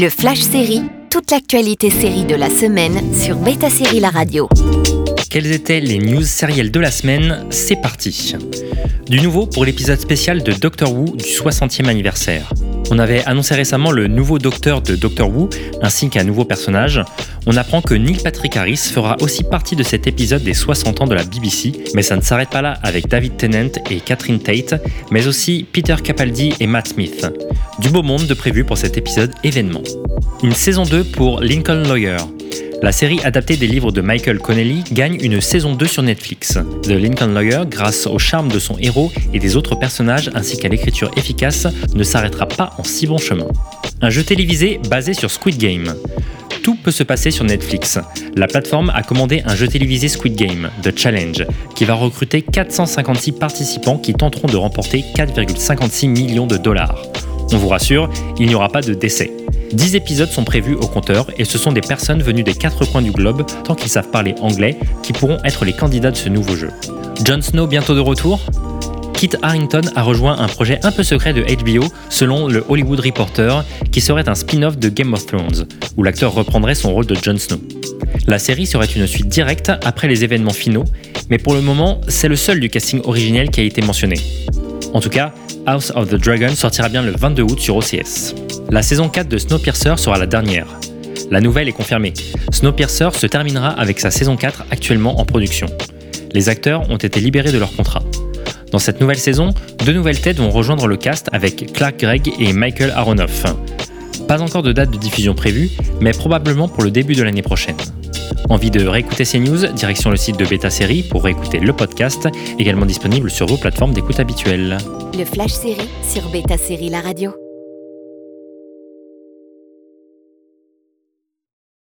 Le Flash Série, toute l'actualité série de la semaine sur Beta Série La Radio. Quelles étaient les news sérielles de la semaine C'est parti. Du nouveau pour l'épisode spécial de Doctor Who du 60e anniversaire. On avait annoncé récemment le nouveau docteur de Doctor Who, ainsi qu'un nouveau personnage. On apprend que Neil Patrick Harris fera aussi partie de cet épisode des 60 ans de la BBC, mais ça ne s'arrête pas là avec David Tennant et Catherine Tate, mais aussi Peter Capaldi et Matt Smith. Du beau monde de prévu pour cet épisode événement. Une saison 2 pour Lincoln Lawyer. La série adaptée des livres de Michael Connelly gagne une saison 2 sur Netflix. The Lincoln Lawyer, grâce au charme de son héros et des autres personnages ainsi qu'à l'écriture efficace, ne s'arrêtera pas en si bon chemin. Un jeu télévisé basé sur Squid Game. Tout peut se passer sur Netflix. La plateforme a commandé un jeu télévisé Squid Game, The Challenge, qui va recruter 456 participants qui tenteront de remporter 4,56 millions de dollars. On vous rassure, il n'y aura pas de décès. 10 épisodes sont prévus au compteur et ce sont des personnes venues des quatre coins du globe, tant qu'ils savent parler anglais, qui pourront être les candidats de ce nouveau jeu. Jon Snow bientôt de retour? Kit Harrington a rejoint un projet un peu secret de HBO selon le Hollywood Reporter qui serait un spin-off de Game of Thrones, où l'acteur reprendrait son rôle de Jon Snow. La série serait une suite directe après les événements finaux, mais pour le moment, c'est le seul du casting originel qui a été mentionné. En tout cas, House of the Dragon sortira bien le 22 août sur OCS. La saison 4 de Snowpiercer sera la dernière. La nouvelle est confirmée. Snowpiercer se terminera avec sa saison 4 actuellement en production. Les acteurs ont été libérés de leur contrat. Dans cette nouvelle saison, deux nouvelles têtes vont rejoindre le cast avec Clark Gregg et Michael Aronoff. Pas encore de date de diffusion prévue, mais probablement pour le début de l'année prochaine. Envie de réécouter ces news Direction le site de Beta Série pour réécouter le podcast, également disponible sur vos plateformes d'écoute habituelles. Le Flash Série sur Beta Série La Radio.